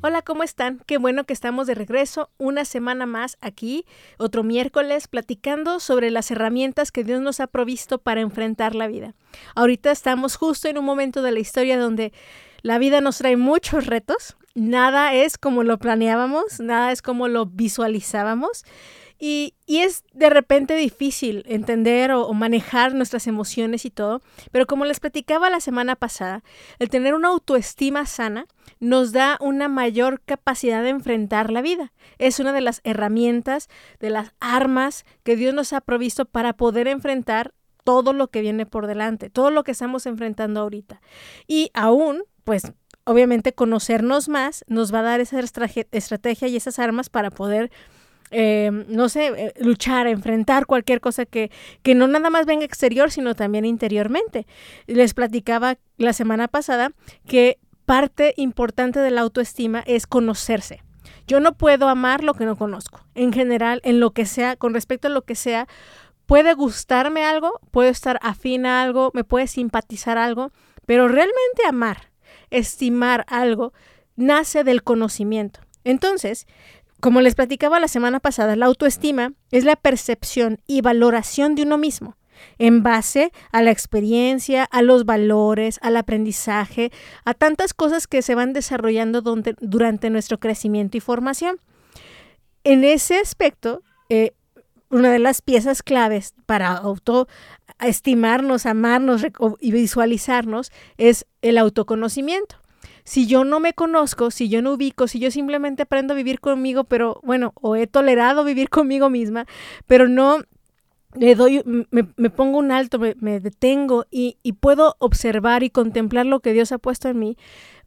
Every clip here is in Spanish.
Hola, ¿cómo están? Qué bueno que estamos de regreso una semana más aquí, otro miércoles, platicando sobre las herramientas que Dios nos ha provisto para enfrentar la vida. Ahorita estamos justo en un momento de la historia donde la vida nos trae muchos retos, nada es como lo planeábamos, nada es como lo visualizábamos y, es de repente difícil entender o, manejar nuestras emociones y todo, pero como les platicaba la semana pasada, el tener una autoestima sana nos da una mayor capacidad de enfrentar la vida. Es una de las herramientas, de las armas que Dios nos ha provisto para poder enfrentar todo lo que viene por delante, todo lo que estamos enfrentando ahorita. Y aún, pues obviamente conocernos más nos va a dar esa estrategia y esas armas para poder eh, no sé, eh, luchar, enfrentar cualquier cosa que, que no nada más venga exterior, sino también interiormente. Les platicaba la semana pasada que parte importante de la autoestima es conocerse. Yo no puedo amar lo que no conozco. En general, en lo que sea, con respecto a lo que sea, puede gustarme algo, puedo estar afín a algo, me puede simpatizar algo, pero realmente amar, estimar algo, nace del conocimiento. Entonces, como les platicaba la semana pasada, la autoestima es la percepción y valoración de uno mismo en base a la experiencia, a los valores, al aprendizaje, a tantas cosas que se van desarrollando durante nuestro crecimiento y formación. En ese aspecto, eh, una de las piezas claves para autoestimarnos, amarnos y visualizarnos es el autoconocimiento si yo no me conozco, si yo no ubico, si yo simplemente aprendo a vivir conmigo, pero bueno, o he tolerado vivir conmigo misma, pero no le doy, me, pongo un alto, me, detengo y, y, puedo observar y contemplar lo que Dios ha puesto en mí,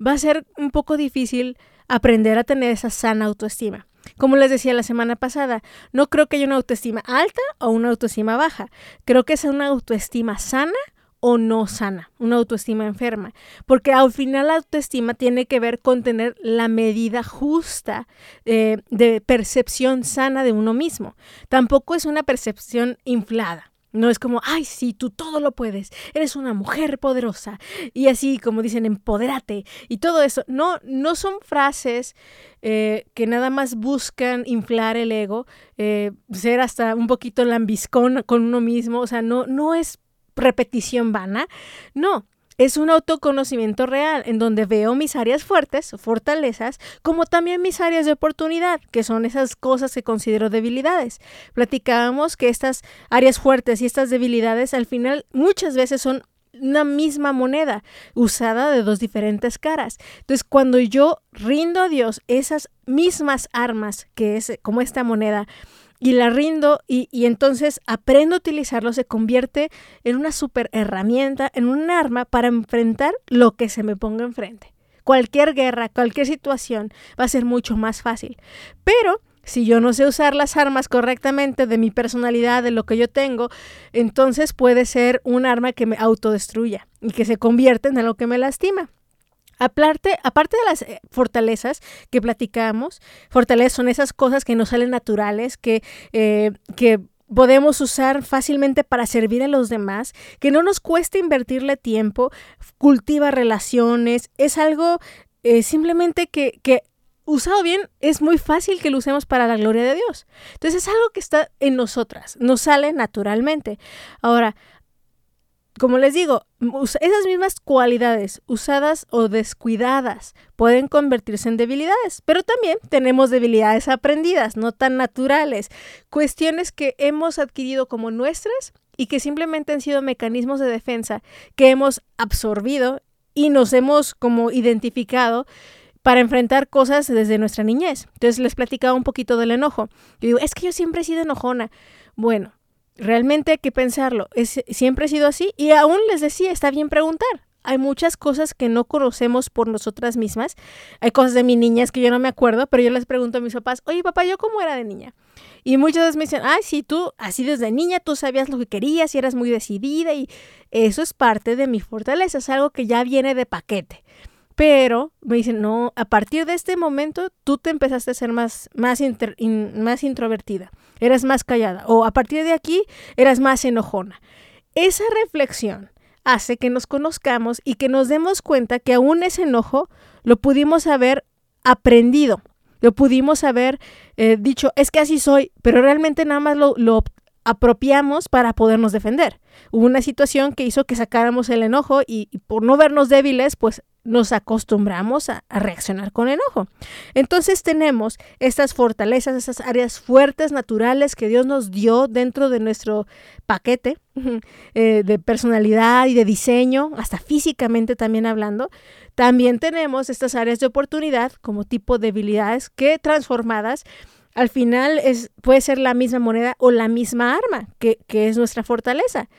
va a ser un poco difícil aprender a tener esa sana autoestima. Como les decía la semana pasada, no creo que haya una autoestima alta o una autoestima baja. Creo que es una autoestima sana o no sana, una autoestima enferma, porque al final la autoestima tiene que ver con tener la medida justa eh, de percepción sana de uno mismo. Tampoco es una percepción inflada. No es como, ay, sí, tú todo lo puedes, eres una mujer poderosa. Y así, como dicen, empodérate y todo eso. No, no son frases eh, que nada más buscan inflar el ego, eh, ser hasta un poquito lambiscón con uno mismo. O sea, no, no es repetición vana. No, es un autoconocimiento real en donde veo mis áreas fuertes, fortalezas, como también mis áreas de oportunidad, que son esas cosas que considero debilidades. Platicábamos que estas áreas fuertes y estas debilidades al final muchas veces son una misma moneda usada de dos diferentes caras. Entonces, cuando yo rindo a Dios esas mismas armas que es como esta moneda, y la rindo y, entonces aprendo a utilizarlo, se convierte en una super herramienta, en un arma para enfrentar lo que se me ponga enfrente. Cualquier guerra, cualquier situación va a ser mucho más fácil. Pero si yo no sé usar las armas correctamente de mi personalidad, de lo que yo tengo, entonces puede ser un arma que me autodestruya y que se convierta en algo que me lastima. Aparte, aparte de las eh, fortalezas que platicamos, fortalezas son esas cosas que nos salen naturales, que, eh, que podemos usar fácilmente para servir a los demás, que no nos cuesta invertirle tiempo, cultiva relaciones, es algo eh, simplemente que, que usado bien es muy fácil que lo usemos para la gloria de Dios. Entonces es algo que está en nosotras, nos sale naturalmente. Ahora, como les digo, esas mismas cualidades usadas o descuidadas pueden convertirse en debilidades, pero también tenemos debilidades aprendidas, no tan naturales, cuestiones que hemos adquirido como nuestras y que simplemente han sido mecanismos de defensa que hemos absorbido y nos hemos como identificado para enfrentar cosas desde nuestra niñez. Entonces les platicaba un poquito del enojo. Yo digo, es que yo siempre he sido enojona. Bueno, Realmente hay que pensarlo. Es, siempre he sido así y aún les decía, está bien preguntar. hay muchas cosas que no conocemos por nosotras mismas. Hay cosas de mi niñez que yo no me acuerdo, pero yo les pregunto a mis papás, oye papá, ¿yo cómo era de niña? Y muchas veces me dicen, ay, sí, tú, así desde niña, tú sabías lo que querías y eras muy decidida y eso es parte de mi fortaleza, es algo que ya viene de paquete. Pero me dicen, no, a partir de este momento tú te empezaste a ser más, más, más introvertida, eras más callada, o a partir de aquí eras más enojona. Esa reflexión hace que nos conozcamos y que nos demos cuenta que aún ese enojo lo pudimos haber aprendido, lo pudimos haber eh, dicho, es que así soy, pero realmente nada más lo, lo apropiamos para podernos defender. Hubo una situación que hizo que sacáramos el enojo y, por no vernos débiles, pues nos acostumbramos a, reaccionar con enojo. Entonces tenemos estas fortalezas, esas áreas fuertes naturales que Dios nos dio dentro de nuestro paquete eh, de personalidad y de diseño, hasta físicamente también hablando. También tenemos estas áreas de oportunidad como tipo de debilidades que transformadas al final es, puede ser la misma moneda o la misma arma, que, que es nuestra fortaleza.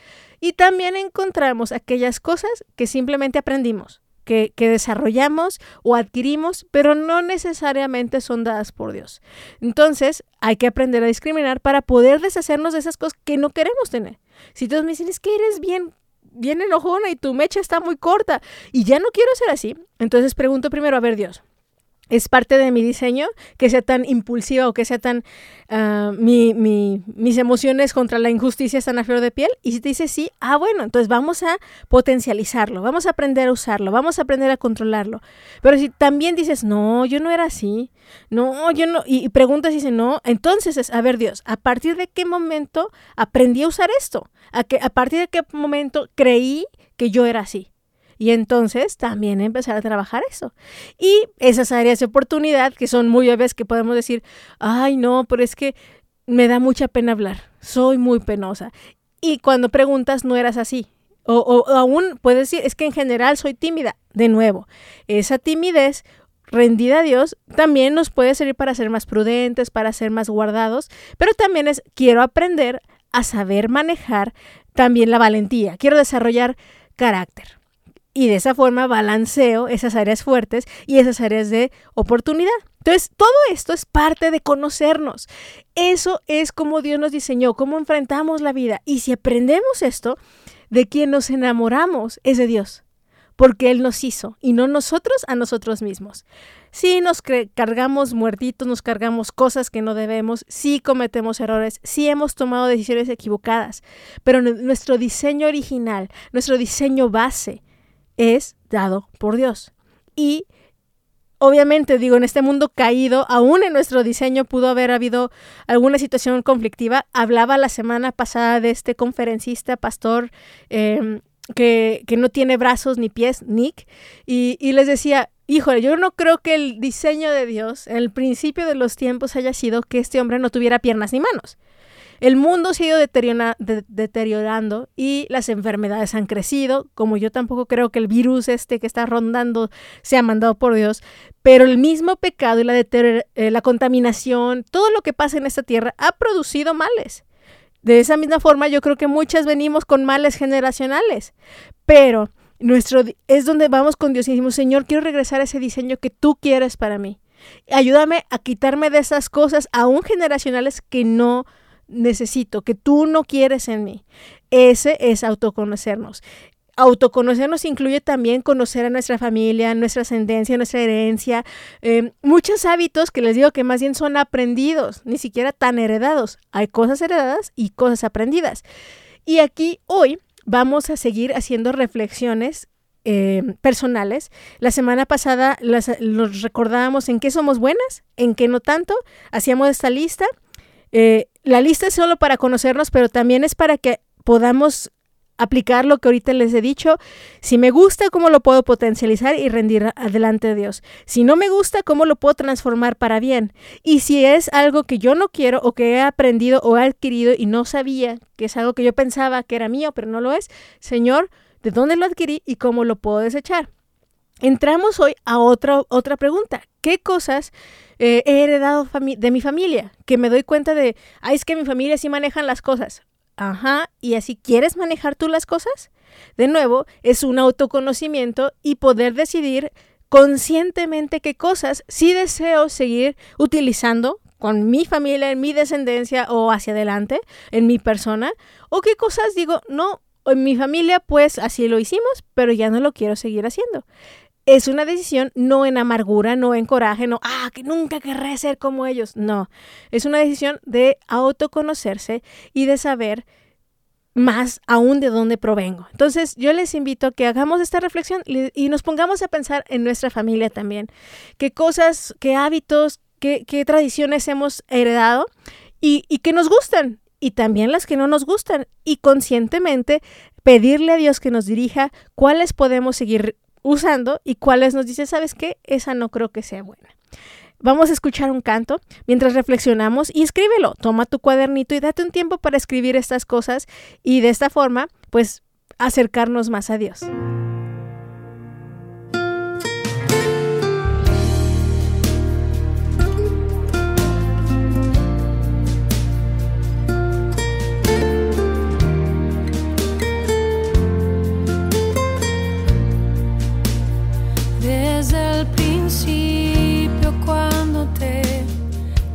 Y también encontramos aquellas cosas que simplemente aprendimos que, desarrollamos o adquirimos, pero no necesariamente son dadas por Dios. Entonces, hay que aprender a discriminar para poder deshacernos de esas cosas que no queremos tener. Si todos me dicen, es que eres bien bien enojona y tu mecha está muy corta y ya no quiero ser así, entonces pregunto primero, a ver Dios, es parte de mi diseño, que sea tan impulsiva o que sea tan... Uh, mi, mi, mis emociones contra la injusticia están a flor de piel. Y si te dice sí, ah, bueno, entonces vamos a potencializarlo, vamos a aprender a usarlo, vamos a aprender a controlarlo. Pero si también dices, no, yo no era así, no, yo no, y, preguntas y dices, no, entonces es, a ver Dios, ¿a partir de qué momento aprendí a usar esto? ¿A, que, a partir de qué momento creí que yo era así? Y entonces también empezar a trabajar eso. Y esas áreas de oportunidad que son muy obvias que podemos decir, ay no, pero es que me da mucha pena hablar, soy muy penosa. Y cuando preguntas no eras así. O, o, aún puedes decir, es que en general soy tímida. De nuevo, esa timidez rendida a Dios también nos puede servir para ser más prudentes, para ser más guardados, pero también es, quiero aprender a saber manejar también la valentía, quiero desarrollar carácter y de esa forma balanceo esas áreas fuertes y esas áreas de oportunidad. Entonces, todo esto es parte de conocernos. Eso es como Dios nos diseñó, cómo enfrentamos la vida. Y si aprendemos esto, de quien nos enamoramos es de Dios, porque Él nos hizo y no nosotros a nosotros mismos. Si nos cargamos muertitos, nos cargamos cosas que no debemos, sí cometemos errores, sí hemos tomado decisiones equivocadas, pero nuestro diseño original, nuestro diseño base, es dado por Dios. Y obviamente, digo, en este mundo caído, aún en nuestro diseño pudo haber habido alguna situación conflictiva. Hablaba la semana pasada de este conferencista, pastor, em, que, no tiene brazos ni pies, Nick, y, y les decía, híjole, yo no creo que el diseño de Dios, en el principio de los tiempos, haya sido que este hombre no tuviera piernas ni manos. El mundo se ha ido deteriorando y las enfermedades han crecido, como yo tampoco creo que el virus este que está rondando sea mandado por Dios, pero el mismo pecado y la, eh, contaminación, todo lo que pasa en esta tierra ha producido males. De esa misma forma, yo creo que muchas venimos con males generacionales, pero nuestro es donde vamos con Dios y decimos, Señor, quiero regresar a ese diseño que tú quieres para mí. Ayúdame a quitarme de esas cosas aún generacionales que no necesito, que tú no quieres en mí. Ese es autoconocernos. Autoconocernos incluye también conocer a nuestra familia, nuestra ascendencia, nuestra herencia, em, muchos hábitos que les digo que más bien son aprendidos, ni siquiera tan heredados. Hay cosas heredadas y cosas aprendidas. Y aquí hoy vamos a seguir haciendo reflexiones em, personales. La semana pasada las, los recordábamos en qué somos buenas, en qué no tanto. Hacíamos esta lista eh, la lista es solo para conocernos, pero también es para que podamos aplicar lo que ahorita les he dicho. Si me gusta, ¿cómo lo puedo potencializar y rendir adelante de Dios? Si no me gusta, ¿cómo lo puedo transformar para bien? Y si es algo que yo no quiero o que he aprendido o he adquirido y no sabía, que es algo que yo pensaba que era mío, pero no lo es, Señor, ¿de dónde lo adquirí y cómo lo puedo desechar? Entramos hoy a otra, otra pregunta. ¿Qué cosas eh, he heredado de mi familia? Que me doy cuenta de, es que mi familia sí manejan las cosas. Ajá, ¿y así quieres manejar tú las cosas? De nuevo, es un autoconocimiento y poder decidir conscientemente qué cosas sí deseo seguir utilizando con mi familia, en mi descendencia o hacia adelante, en mi persona, o qué cosas digo, no, en mi familia pues así lo hicimos, pero ya no lo quiero seguir haciendo. Es una decisión no en amargura, no en coraje, no, ah, que nunca querré ser como ellos. No, es una decisión de autoconocerse y de saber más aún de dónde provengo. Entonces, yo les invito a que hagamos esta reflexión y nos pongamos a pensar en nuestra familia también. ¿Qué cosas, qué hábitos, qué, tradiciones hemos heredado y, y que nos gustan? Y también las que no nos gustan. Y conscientemente pedirle a Dios que nos dirija cuáles podemos seguir usando y cuáles nos dice, ¿sabes qué? Esa no creo que sea buena. Vamos a escuchar un canto mientras reflexionamos y escríbelo. Toma tu cuadernito y date un tiempo para escribir estas cosas y de esta forma, pues, acercarnos más a Dios.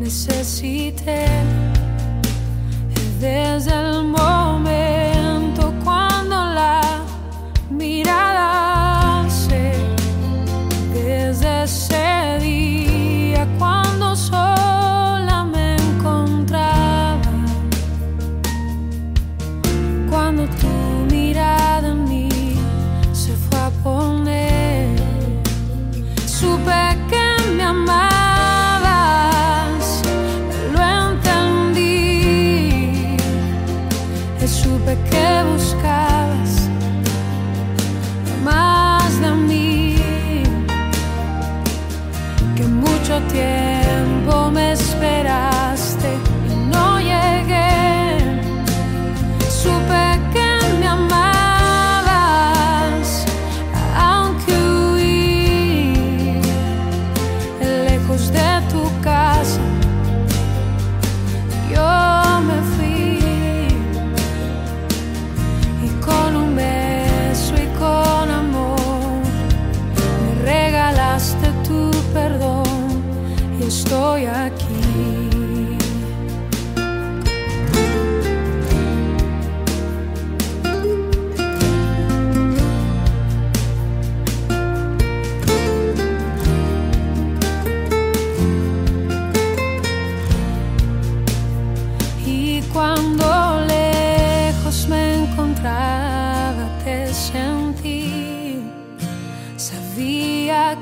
Necesité. Desde el momento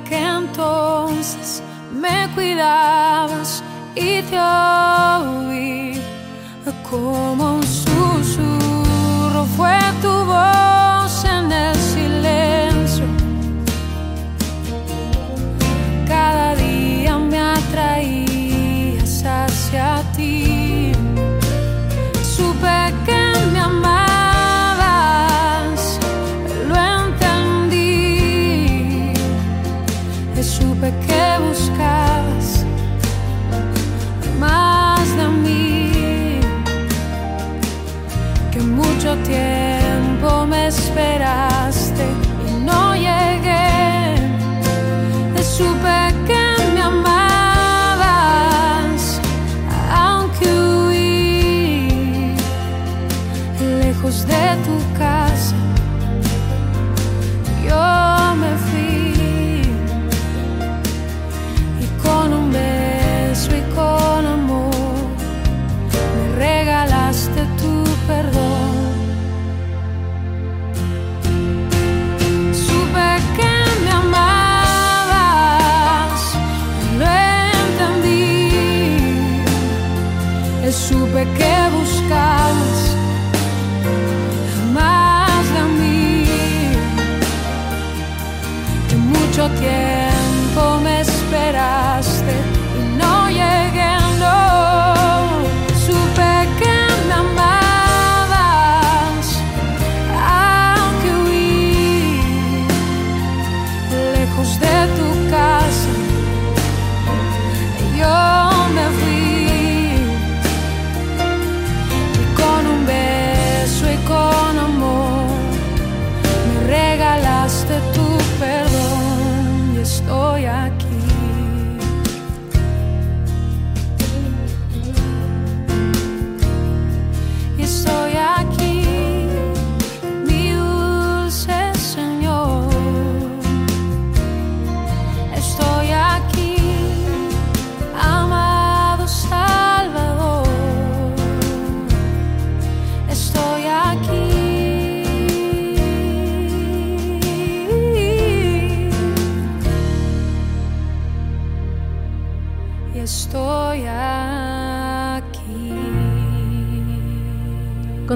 que entonces me cuidabas y te oí. Como un susurro fue tu voz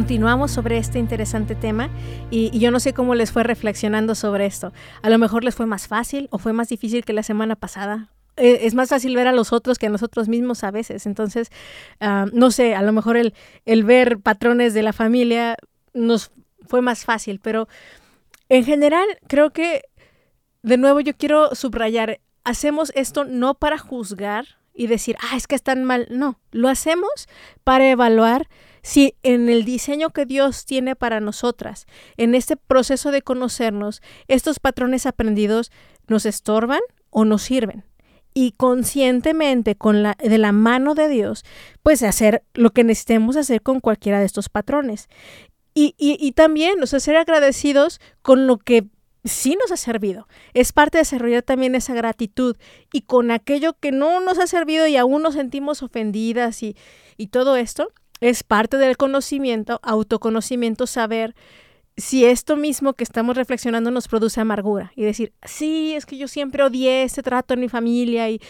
Continuamos sobre este interesante tema y, yo no sé cómo les fue reflexionando sobre esto. A lo mejor les fue más fácil o fue más difícil que la semana pasada. Eh, Es más fácil ver a los otros que a nosotros mismos a veces. Entonces, ah, no sé, a lo mejor el, el ver patrones de la familia nos fue más fácil, pero en general creo que, de nuevo, yo quiero subrayar, hacemos esto no para juzgar y decir, ah, es que están mal. No, lo hacemos para evaluar si en el diseño que Dios tiene para nosotras, en este proceso de conocernos, estos patrones aprendidos nos estorban o nos sirven. Y conscientemente, con la, de la mano de Dios, pues hacer lo que necesitemos hacer con cualquiera de estos patrones. Y, y, también, o sea, ser agradecidos con lo que sí nos ha servido. Es parte de desarrollar también esa gratitud y con aquello que no nos ha servido y aún nos sentimos ofendidas y, y todo esto, es parte del conocimiento, autoconocimiento, saber si esto mismo que estamos reflexionando nos produce amargura y decir, sí, es que yo siempre odié este trato en mi familia y,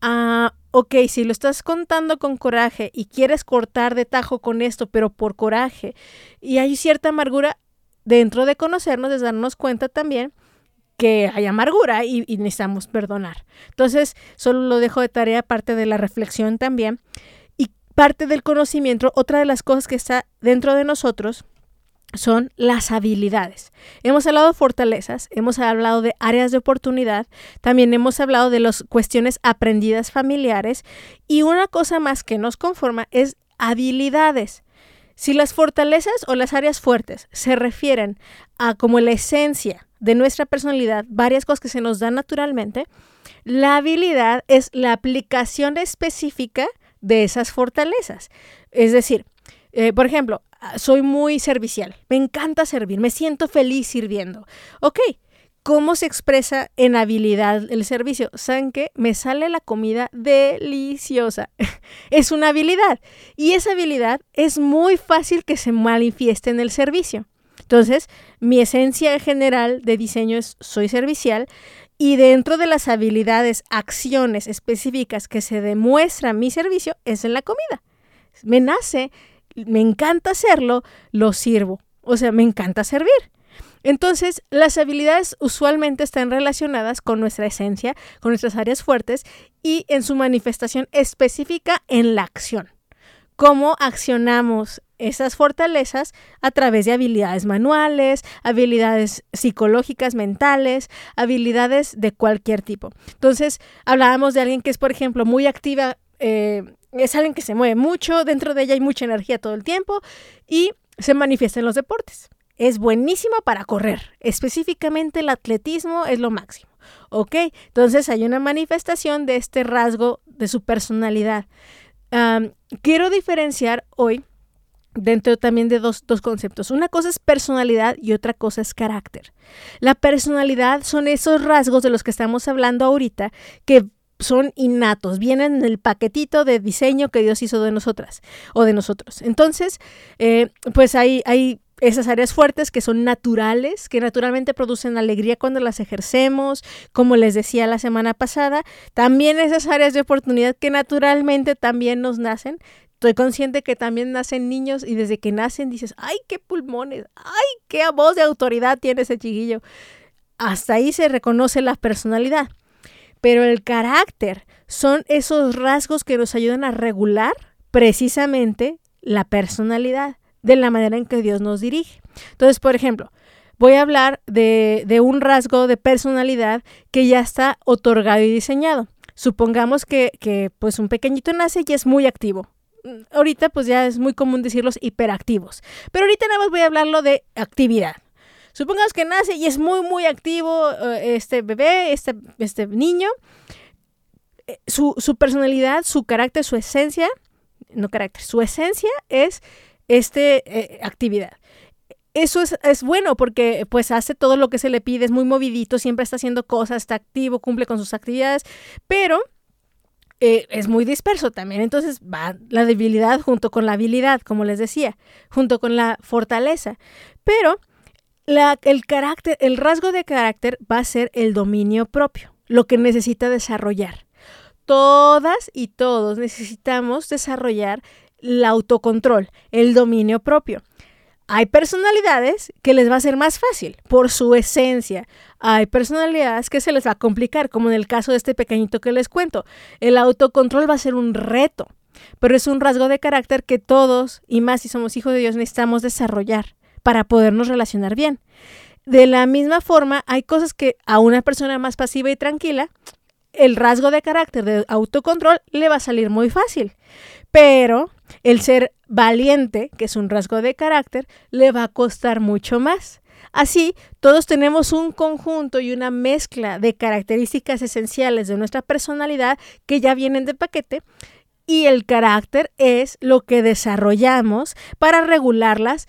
ah, ok, si lo estás contando con coraje y quieres cortar de tajo con esto, pero por coraje, y hay cierta amargura, dentro de conocernos es darnos cuenta también que hay amargura y, y necesitamos perdonar. Entonces, solo lo dejo de tarea, parte de la reflexión también. Parte del conocimiento, otra de las cosas que está dentro de nosotros, son las habilidades. Hemos hablado de fortalezas, hemos hablado de áreas de oportunidad, también hemos hablado de las cuestiones aprendidas familiares y una cosa más que nos conforma es habilidades. Si las fortalezas o las áreas fuertes se refieren a como la esencia de nuestra personalidad, varias cosas que se nos dan naturalmente, la habilidad es la aplicación específica de esas fortalezas. Es decir, eh, por ejemplo, soy muy servicial, me encanta servir, me siento feliz sirviendo. Ok, ¿cómo se expresa en habilidad el servicio? ¿Saben qué? Me sale la comida deliciosa. es una habilidad y esa habilidad es muy fácil que se manifieste en el servicio. Entonces, mi esencia general de diseño es soy servicial y dentro de las habilidades, acciones específicas que se demuestran mi servicio es en la comida. Me nace me encanta hacerlo, lo sirvo. O sea, me encanta servir. Entonces, las habilidades usualmente están relacionadas con nuestra esencia, con nuestras áreas fuertes y en su manifestación específica en la acción. Cómo accionamos esas fortalezas a través de habilidades manuales, habilidades psicológicas, mentales, habilidades de cualquier tipo. Entonces, hablábamos de alguien que es, por ejemplo, muy activa eh, es alguien que se mueve mucho, dentro de ella hay mucha energía todo el tiempo y se manifiesta en los deportes. Es buenísima para correr, específicamente el atletismo es lo máximo. ¿Ok? Entonces hay una manifestación de este rasgo de su personalidad. Quiero diferenciar hoy dentro también de dos, dos, conceptos. Una cosa es personalidad y otra cosa es carácter. La personalidad son esos rasgos de los que estamos hablando ahorita que son innatos, vienen en el paquetito de diseño que Dios hizo de nosotras o de nosotros. Entonces, eh, pues hay, hay esas áreas fuertes que son naturales, que naturalmente producen alegría cuando las ejercemos, como les decía la semana pasada, también esas áreas de oportunidad que naturalmente también nos nacen. Estoy consciente que también nacen niños y desde que nacen dices, ay, qué pulmones, ay, qué voz de autoridad tiene ese chiquillo. Hasta ahí se reconoce la personalidad. Pero el carácter son esos rasgos que nos ayudan a regular precisamente la personalidad de la manera en que Dios nos dirige. Entonces, por ejemplo, voy a hablar de, de, un rasgo de personalidad que ya está otorgado y diseñado. Supongamos que, que, pues un pequeñito nace y es muy activo. Ahorita pues ya es muy común decir los hiperactivos. Pero ahorita nada más voy a hablarlo de actividad. Supongamos que nace y es muy, muy activo este bebé, este, este niño. Su, su, personalidad, su carácter, su esencia, no carácter, su esencia es este eh, actividad. Eso es, es, bueno porque pues hace todo lo que se le pide, es muy movidito, siempre está haciendo cosas, está activo, cumple con sus actividades, pero eh, es muy disperso también. Entonces va la debilidad junto con la habilidad, como les decía, junto con la fortaleza. Pero la, el carácter, el rasgo de carácter va a ser el dominio propio, lo que necesita desarrollar. todas y todos necesitamos desarrollar el autocontrol, el dominio propio. Hay personalidades que les va a ser más fácil por su esencia. Hay personalidades que se les va a complicar, como en el caso de este pequeñito que les cuento. El autocontrol va a ser un reto, pero es un rasgo de carácter que todos, y más si somos hijos de Dios, necesitamos desarrollar para podernos relacionar bien. De la misma forma, hay cosas que a una persona más pasiva y tranquila, el rasgo de carácter de autocontrol le va a salir muy fácil. Pero el ser valiente, que es un rasgo de carácter, le va a costar mucho más. Así, todos tenemos un conjunto y una mezcla de características esenciales de nuestra personalidad que ya vienen de paquete y el carácter es lo que desarrollamos para regularlas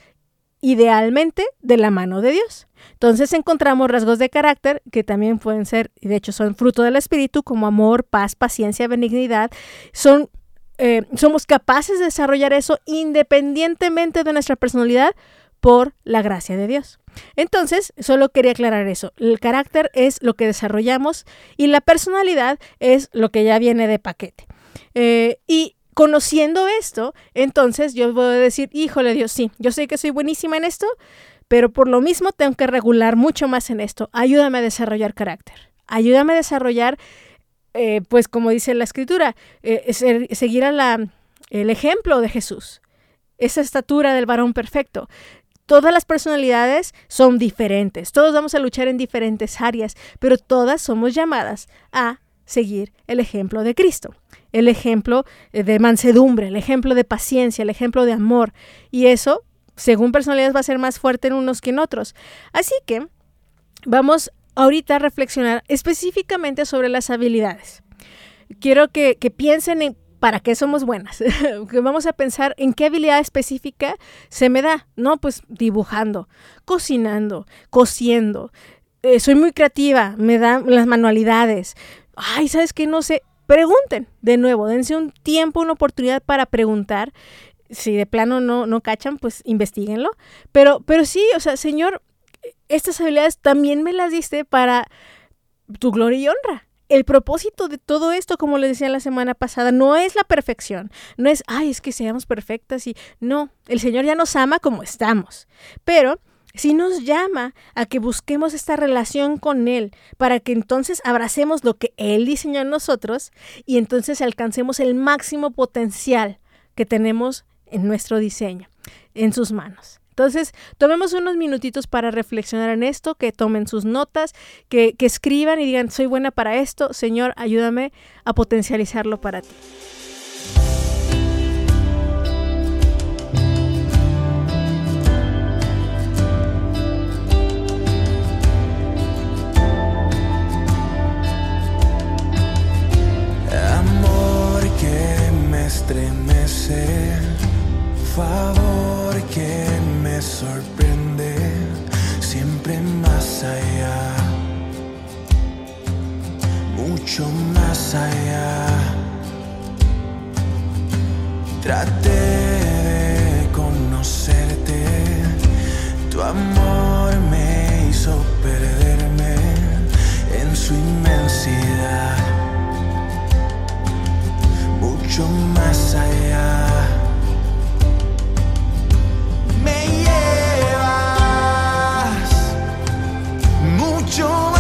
idealmente de la mano de Dios. Entonces encontramos rasgos de carácter que también pueden ser, y de hecho son fruto del Espíritu, como amor, paz, paciencia, benignidad. Son, eh, somos capaces de desarrollar eso independientemente de nuestra personalidad por la gracia de Dios. Entonces, solo quería aclarar eso. El carácter es lo que desarrollamos y la personalidad es lo que ya viene de paquete. Eh, y conociendo esto, entonces yo a decir, híjole Dios, sí, yo sé que soy buenísima en esto, pero por lo mismo tengo que regular mucho más en esto. Ayúdame a desarrollar carácter. Ayúdame a desarrollar, eh, pues como dice la escritura, eh, seguir la, el ejemplo de Jesús. Esa estatura del varón perfecto. Todas las personalidades son diferentes, todos vamos a luchar en diferentes áreas, pero todas somos llamadas a seguir el ejemplo de Cristo el ejemplo eh, de mansedumbre, el ejemplo de paciencia, el ejemplo de amor. Y eso, según personalidades, va a ser más fuerte en unos que en otros. Así que vamos ahorita reflexionar específicamente sobre las habilidades. Quiero que, piensen en para qué somos buenas. que vamos a pensar en qué habilidad específica se me da. No, pues dibujando, cocinando, cosiendo. Eh, soy muy creativa, me dan las manualidades. Ay, ¿sabes qué? No sé pregunten de nuevo, dense un tiempo, una oportunidad para preguntar. Si de plano no, no cachan, pues investiguenlo. Pero, pero sí, o sea, Señor, estas habilidades también me las diste para tu gloria y honra. El propósito de todo esto, como les decía la semana pasada, no es la perfección, no es, ay, es que seamos perfectas y no, el Señor ya nos ama como estamos, pero si nos llama a que busquemos esta relación con Él para que entonces abracemos lo que Él diseñó en nosotros y entonces alcancemos el máximo potencial que tenemos en nuestro diseño, en sus manos. Entonces, tomemos unos minutitos para reflexionar en esto, que tomen sus notas, que, que escriban y digan, soy buena para esto, Señor, ayúdame a potencializarlo para ti. favor que me sorprende, siempre más allá, mucho más allá. Traté de conocerte, tu amor me hizo perderme en su inmensidad, mucho más allá. 좀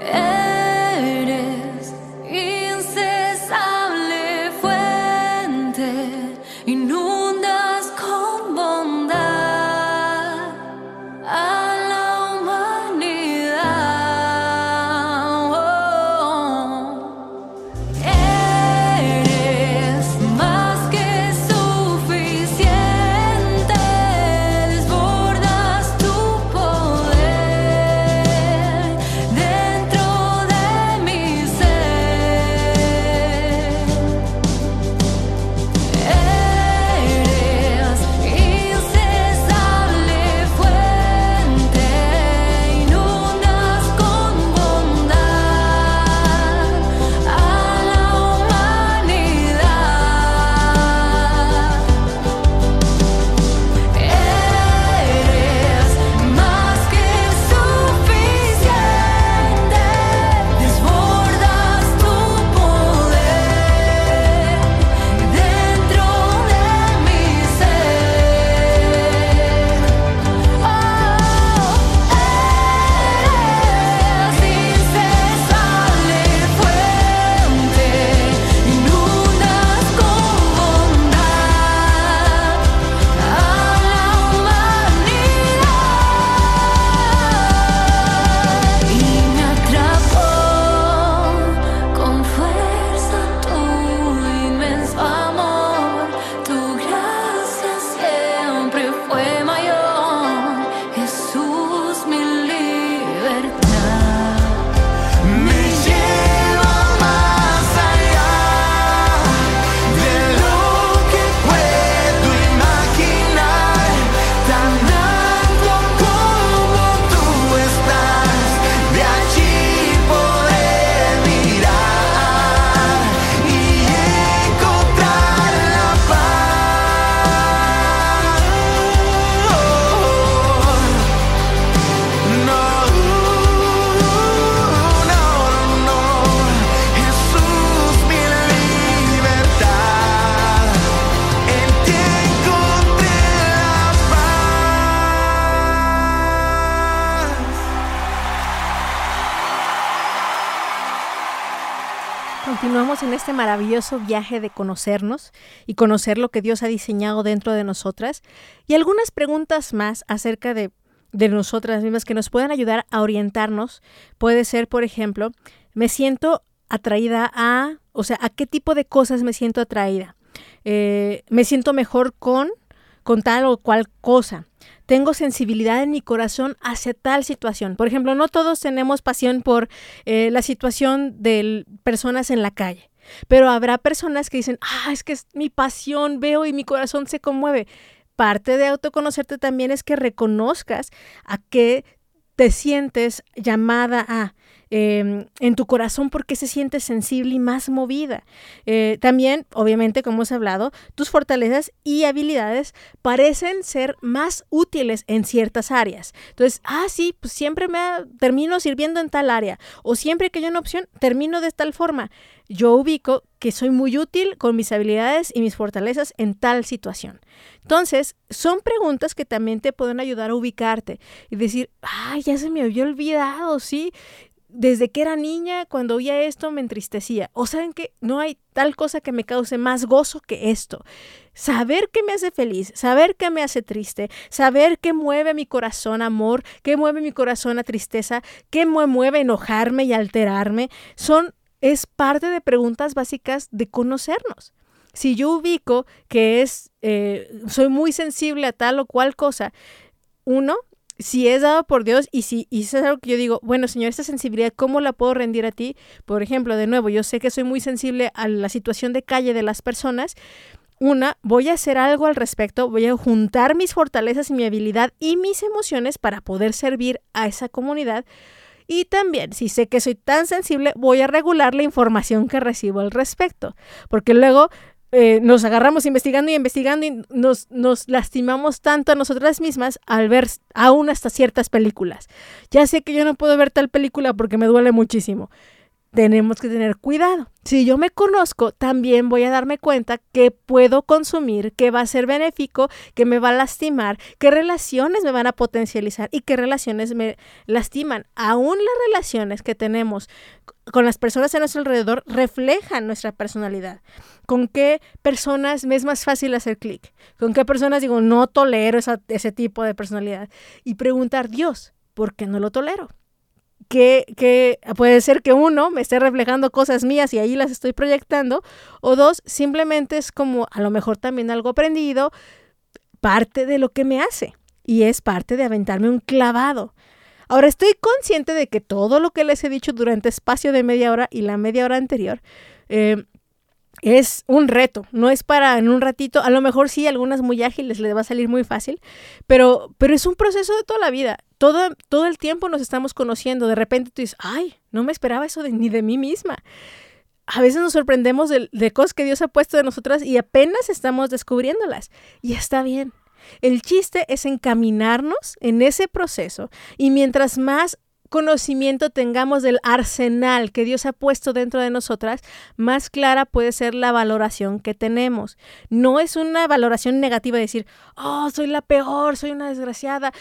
en maravilloso viaje de conocernos y conocer lo que Dios ha diseñado dentro de nosotras y algunas preguntas más acerca de, de nosotras mismas que nos puedan ayudar a orientarnos. Puede ser, por ejemplo, me siento atraída a, o sea, a qué tipo de cosas me siento atraída. Eh, me siento mejor con, con tal o cual cosa tengo sensibilidad en mi corazón hacia tal situación. Por ejemplo, no todos tenemos pasión por eh, la situación de personas en la calle, pero habrá personas que dicen, ah, es que es mi pasión, veo y mi corazón se conmueve. Parte de autoconocerte también es que reconozcas a qué te sientes llamada a. Em, en tu corazón porque se siente sensible y más movida. Eh, también, obviamente, como hemos hablado, tus fortalezas y habilidades parecen ser más útiles en ciertas áreas. Entonces, ah, sí, pues siempre me termino sirviendo en tal área o siempre que hay una opción, termino de tal forma. Yo ubico que soy muy útil con mis habilidades y mis fortalezas en tal situación. Entonces, son preguntas que también te pueden ayudar a ubicarte y decir, ay, ya se me había olvidado, sí, desde que era niña, cuando oía esto, me entristecía. O saben que no hay tal cosa que me cause más gozo que esto. Saber que me hace feliz, saber que me hace triste, saber que mueve mi corazón amor, que mueve mi corazón a tristeza, que me mueve enojarme y alterarme, son, es parte de preguntas básicas de conocernos. Si yo ubico que es, eh, soy muy sensible a tal o cual cosa, uno, si es dado por Dios y si y es algo que yo digo, bueno, Señor, esta sensibilidad, ¿cómo la puedo rendir a ti? Por ejemplo, de nuevo, yo sé que soy muy sensible a la situación de calle de las personas. Una, voy a hacer algo al respecto, voy a juntar mis fortalezas y mi habilidad y mis emociones para poder servir a esa comunidad. Y también, si sé que soy tan sensible, voy a regular la información que recibo al respecto, porque luego eh, nos agarramos investigando y investigando y nos, nos lastimamos tanto a nosotras mismas al ver aún hasta ciertas películas. Ya sé que yo no puedo ver tal película porque me duele muchísimo tenemos que tener cuidado. Si yo me conozco, también voy a darme cuenta que puedo consumir, que va a ser benéfico, que me va a lastimar, qué relaciones me van a potencializar y qué relaciones me lastiman. Aún las relaciones que tenemos con las personas a nuestro alrededor reflejan nuestra personalidad. ¿Con qué personas me es más fácil hacer clic? ¿Con qué personas digo, no tolero ese tipo de personalidad? Y preguntar, Dios, ¿por qué no lo tolero? Que, puede ser que uno me esté reflejando cosas mías y ahí las estoy proyectando, o dos, simplemente es como a lo mejor también algo aprendido, parte de lo que me hace y es parte de aventarme un clavado. Ahora estoy consciente de que todo lo que les he dicho durante espacio de media hora y la media hora anterior eh, es un reto, no es para en un ratito, a lo mejor sí, algunas muy ágiles les va a salir muy fácil, pero, pero es un proceso de toda la vida. Todo, todo el tiempo nos estamos conociendo, de repente tú dices, ay, no me esperaba eso ni de mí misma. A veces nos sorprendemos de, de cosas que Dios ha puesto de nosotras y apenas estamos descubriéndolas. Y está bien. El chiste es encaminarnos en ese proceso y mientras más conocimiento tengamos del arsenal que Dios ha puesto dentro de nosotras, más clara puede ser la valoración que tenemos. No es una valoración negativa de decir, oh, soy la peor, soy una desgraciada,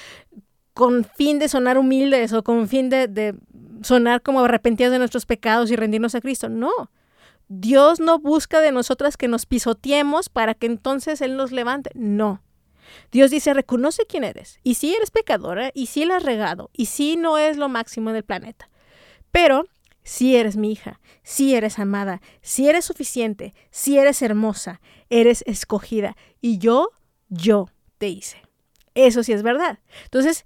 con fin de sonar humildes o con fin de, de sonar como arrepentidos de nuestros pecados y rendirnos a Cristo. No. Dios no busca de nosotras que nos pisoteemos para que entonces Él nos levante. No. Dios dice, reconoce quién eres. Y si eres pecadora, y si la has regado, y si no es lo máximo del planeta. Pero si eres mi hija, si eres amada, si eres suficiente, si eres hermosa, eres escogida. Y yo, yo te hice. Eso sí es verdad. Entonces,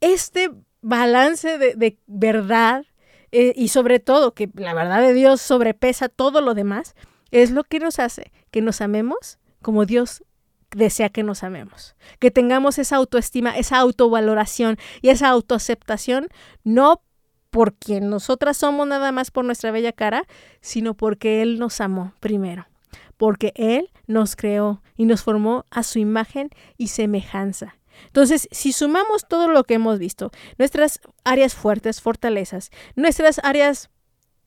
este balance de, verdad eh, y sobre todo que la verdad de Dios sobrepesa todo lo demás, es lo que nos hace que nos amemos como Dios desea que nos amemos, que tengamos esa autoestima, esa autovaloración y esa autoaceptación, no por quien nosotras somos nada más por nuestra bella cara, sino porque Él nos amó primero, porque Él nos creó y nos formó a su imagen y semejanza. Entonces, si sumamos todo lo que hemos visto, nuestras áreas fuertes, fortalezas, nuestras áreas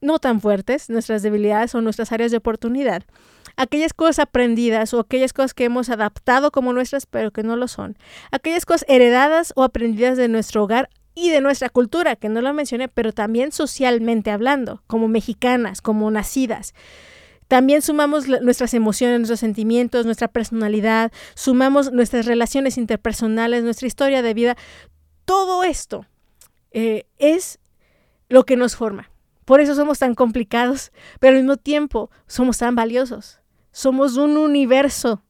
no tan fuertes, nuestras debilidades o nuestras áreas de oportunidad, aquellas cosas aprendidas o aquellas cosas que hemos adaptado como nuestras pero que no lo son, aquellas cosas heredadas o aprendidas de nuestro hogar y de nuestra cultura, que no lo mencioné, pero también socialmente hablando, como mexicanas, como nacidas. También sumamos nuestras emociones, nuestros sentimientos, nuestra personalidad, sumamos nuestras relaciones interpersonales, nuestra historia de vida. Todo esto eh, es lo que nos forma. Por eso somos tan complicados, pero al mismo tiempo somos tan valiosos somos un universo.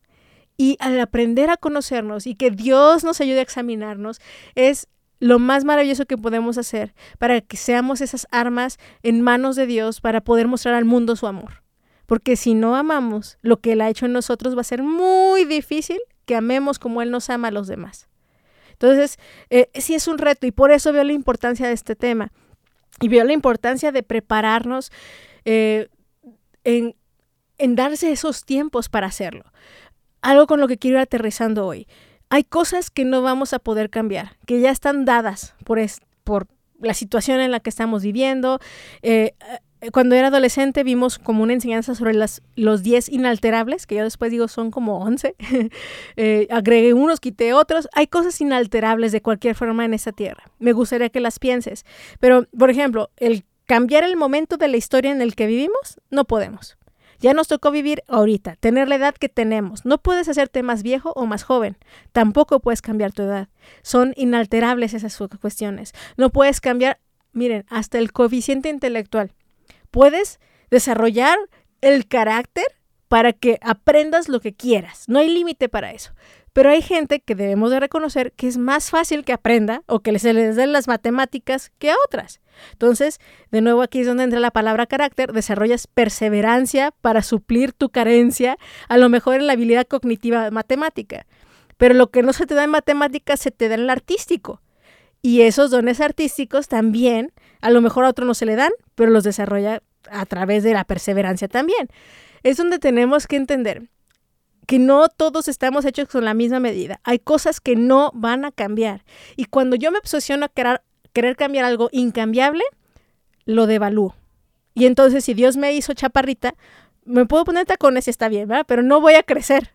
Y al aprender a conocernos y que Dios nos ayude a examinarnos, es lo más maravilloso que podemos hacer para que seamos esas armas en manos de Dios para poder mostrar al mundo su amor. Porque si no amamos lo que Él ha hecho en nosotros, va a ser muy difícil que amemos como Él nos ama a los demás. Entonces, eh, sí es un reto y por eso veo la importancia de este tema y veo la importancia de prepararnos eh, en, en darse esos tiempos para hacerlo. Algo con lo que quiero ir aterrizando hoy. Hay cosas que no vamos a poder cambiar, que ya están dadas por, por la situación en la que estamos viviendo. Eh, eh, cuando era adolescente vimos como una enseñanza sobre las, los 10 inalterables, que yo después digo son como 11. Eh, agregué unos, quité otros. Hay cosas inalterables de cualquier forma en esta tierra. Me gustaría que las pienses. Pero, por ejemplo, el cambiar el momento de la historia en el que vivimos, no podemos. Ya nos tocó vivir ahorita, tener la edad que tenemos. No puedes hacerte más viejo o más joven. Tampoco puedes cambiar tu edad. Son inalterables esas cuestiones. No puedes cambiar, miren, hasta el coeficiente intelectual. Puedes desarrollar el carácter para que aprendas lo que quieras. No hay límite para eso. Pero hay gente que debemos de reconocer que es más fácil que aprenda o que se les den las matemáticas que a otras. Entonces, de nuevo aquí es donde entra la palabra carácter, desarrollas perseverancia para suplir tu carencia, a lo mejor en la habilidad cognitiva matemática. Pero lo que no se te da en matemáticas se te da en el artístico. Y esos dones artísticos también, a lo mejor a otro no se le dan, pero los desarrolla a través de la perseverancia también. es donde tenemos que entender que no todos estamos hechos con la misma medida. Hay cosas que no van a cambiar. Y cuando yo me obsesiono a querer, querer cambiar algo incambiable, lo devalúo. Y entonces si Dios me hizo chaparrita, me puedo poner tacones y está bien, ¿verdad? Pero no voy a crecer.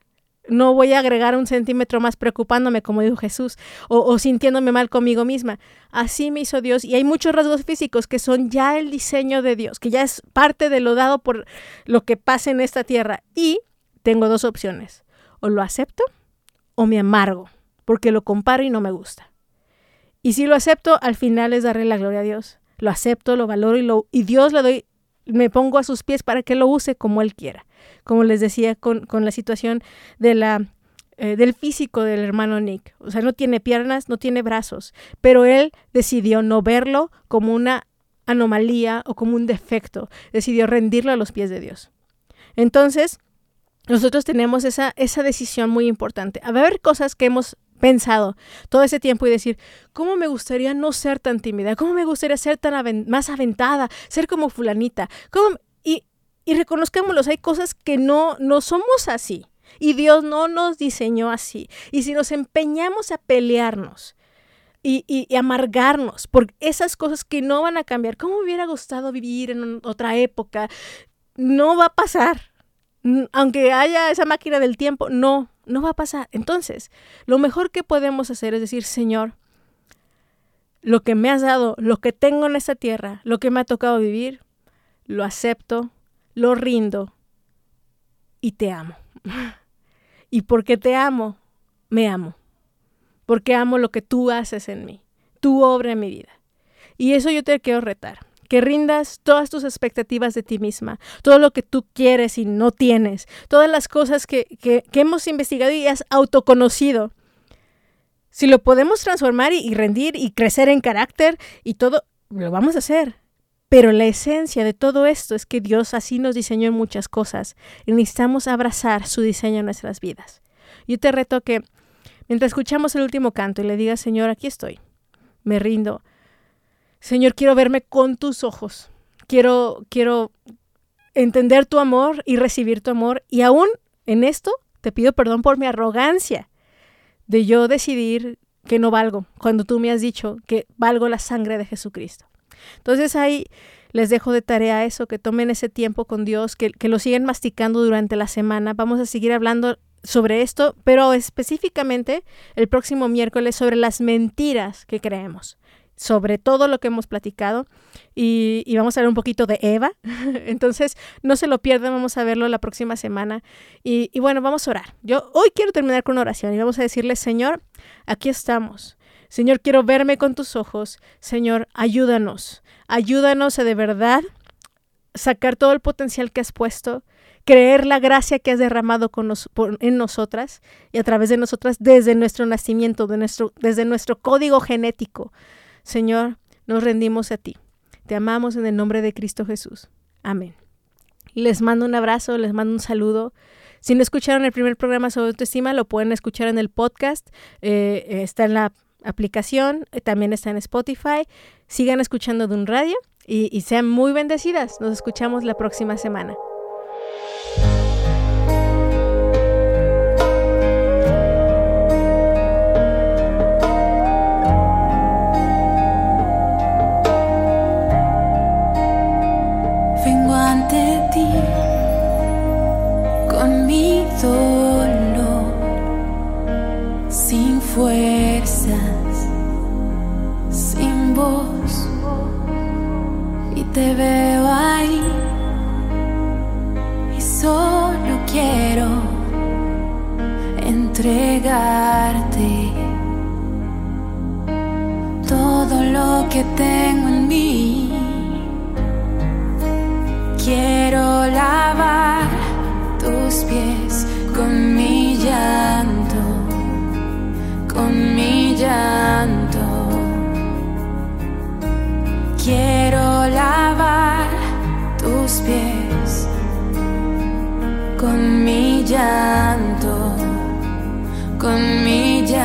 No voy a agregar un centímetro más preocupándome, como dijo Jesús, o, o, sintiéndome mal conmigo misma. Así me hizo Dios. Y hay muchos rasgos físicos que son ya el diseño de Dios, que ya es parte de lo dado por lo que pasa en esta tierra. Y tengo dos opciones. O lo acepto o me amargo, porque lo comparo y no me gusta. Y si lo acepto, al final es darle la gloria a Dios. Lo acepto, lo valoro y, lo, Dios le doy, me pongo a sus pies para que lo use como Él quiera como les decía, con, la situación eh, del físico del hermano Nick. O sea, no tiene piernas, no tiene brazos, pero él decidió no verlo como una anomalía o como un defecto, decidió rendirlo a los pies de Dios. Entonces, nosotros tenemos esa, esa decisión muy importante. A ver cosas que hemos pensado todo ese tiempo y decir, ¿cómo me gustaría no ser tan tímida? ¿Cómo me gustaría ser tan más aventada? Ser como fulanita. ¿Cómo? Y, y reconozcámoslos, hay cosas que no, no somos así. Y Dios no nos diseñó así. Y si nos empeñamos a pelearnos y, y, amargarnos por esas cosas que no van a cambiar, ¿cómo hubiera gustado vivir en otra época? No va a pasar. Aunque haya esa máquina del tiempo, no, no va a pasar. Entonces, lo mejor que podemos hacer es decir, Señor, lo que me has dado, lo que tengo en esta tierra, lo que me ha tocado vivir, lo acepto, lo rindo y te amo. y porque te amo, me amo. Porque amo lo que tú haces en mí, tu obra en mi vida. Y eso yo te quiero retar, que rindas todas tus expectativas de ti misma, todo lo que tú quieres y no tienes, todas las cosas que, que, hemos investigado y has autoconocido. Si lo podemos transformar y, rendir y crecer en carácter y todo, lo vamos a hacer. Pero la esencia de todo esto es que Dios así nos diseñó en muchas cosas y necesitamos abrazar su diseño en nuestras vidas. Yo te reto que mientras escuchamos el último canto y le digas, Señor, aquí estoy, me rindo. Señor, quiero verme con tus ojos. Quiero, quiero entender tu amor y recibir tu amor. Y aún en esto te pido perdón por mi arrogancia de yo decidir que no valgo, cuando tú me has dicho que valgo la sangre de Jesucristo. Entonces ahí les dejo de tarea eso, que tomen ese tiempo con Dios, que, que lo siguen masticando durante la semana. Vamos a seguir hablando sobre esto, pero específicamente el próximo miércoles sobre las mentiras que creemos, sobre todo lo que hemos platicado y, y, vamos a ver un poquito de Eva. Entonces, no se lo pierdan, vamos a verlo la próxima semana. Y, y bueno, vamos a orar. Yo hoy quiero terminar con una oración y vamos a decirle, Señor, aquí estamos. Señor, quiero verme con tus ojos. Señor, ayúdanos. Ayúdanos a de verdad sacar todo el potencial que has puesto, creer la gracia que has derramado con en nosotras y a través de nosotras desde nuestro nacimiento, de nuestro, desde nuestro código genético. Señor, nos rendimos a ti. Te amamos en el nombre de Cristo Jesús. Amén. Les mando un abrazo, les mando un saludo. Si no escucharon el primer programa sobre autoestima, lo pueden escuchar en el podcast. Eh, está en la aplicación, eh, también está en Spotify. Sigan escuchando de un radio y sean muy bendecidas. Nos escuchamos la próxima semana. Te veo ahí y solo quiero entregarte todo lo que tengo en mí. Quiero lavar tus pies con mi llanto, con mi llanto. Quiero lavar con mi llanto, con mi llanto.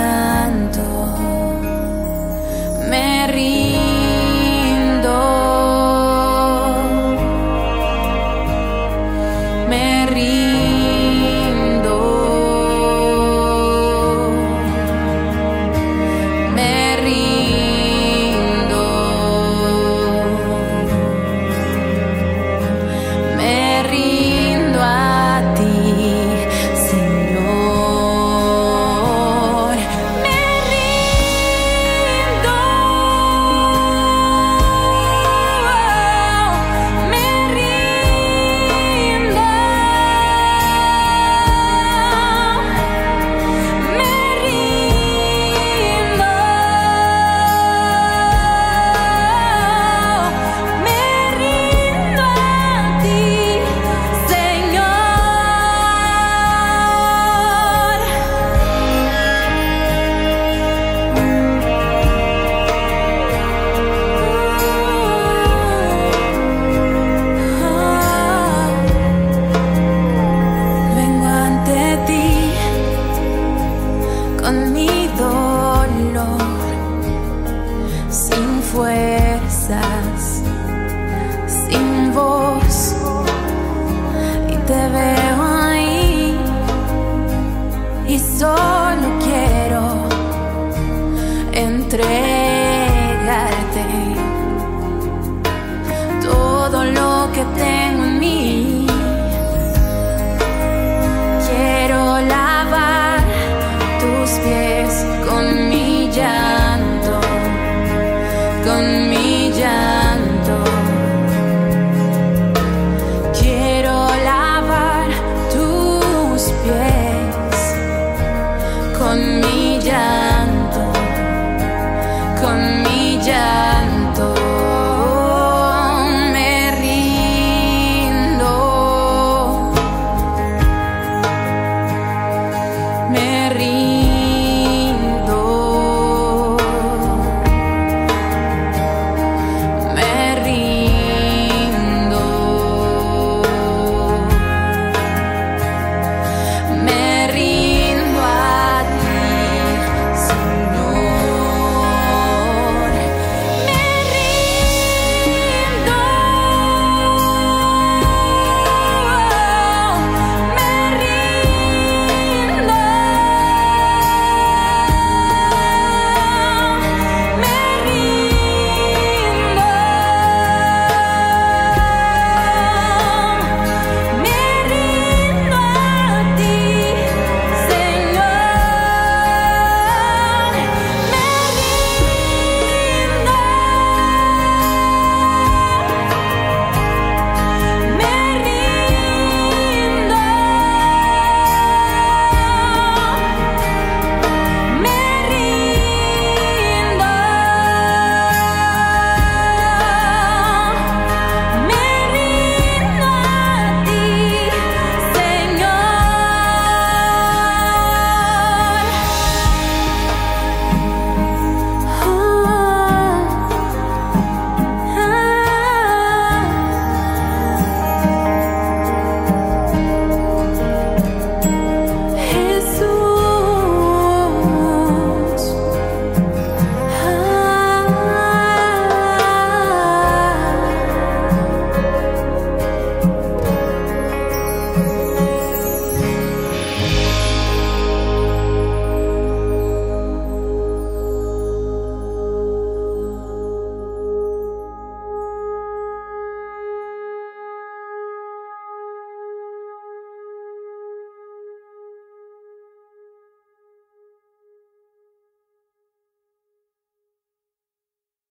Entregarte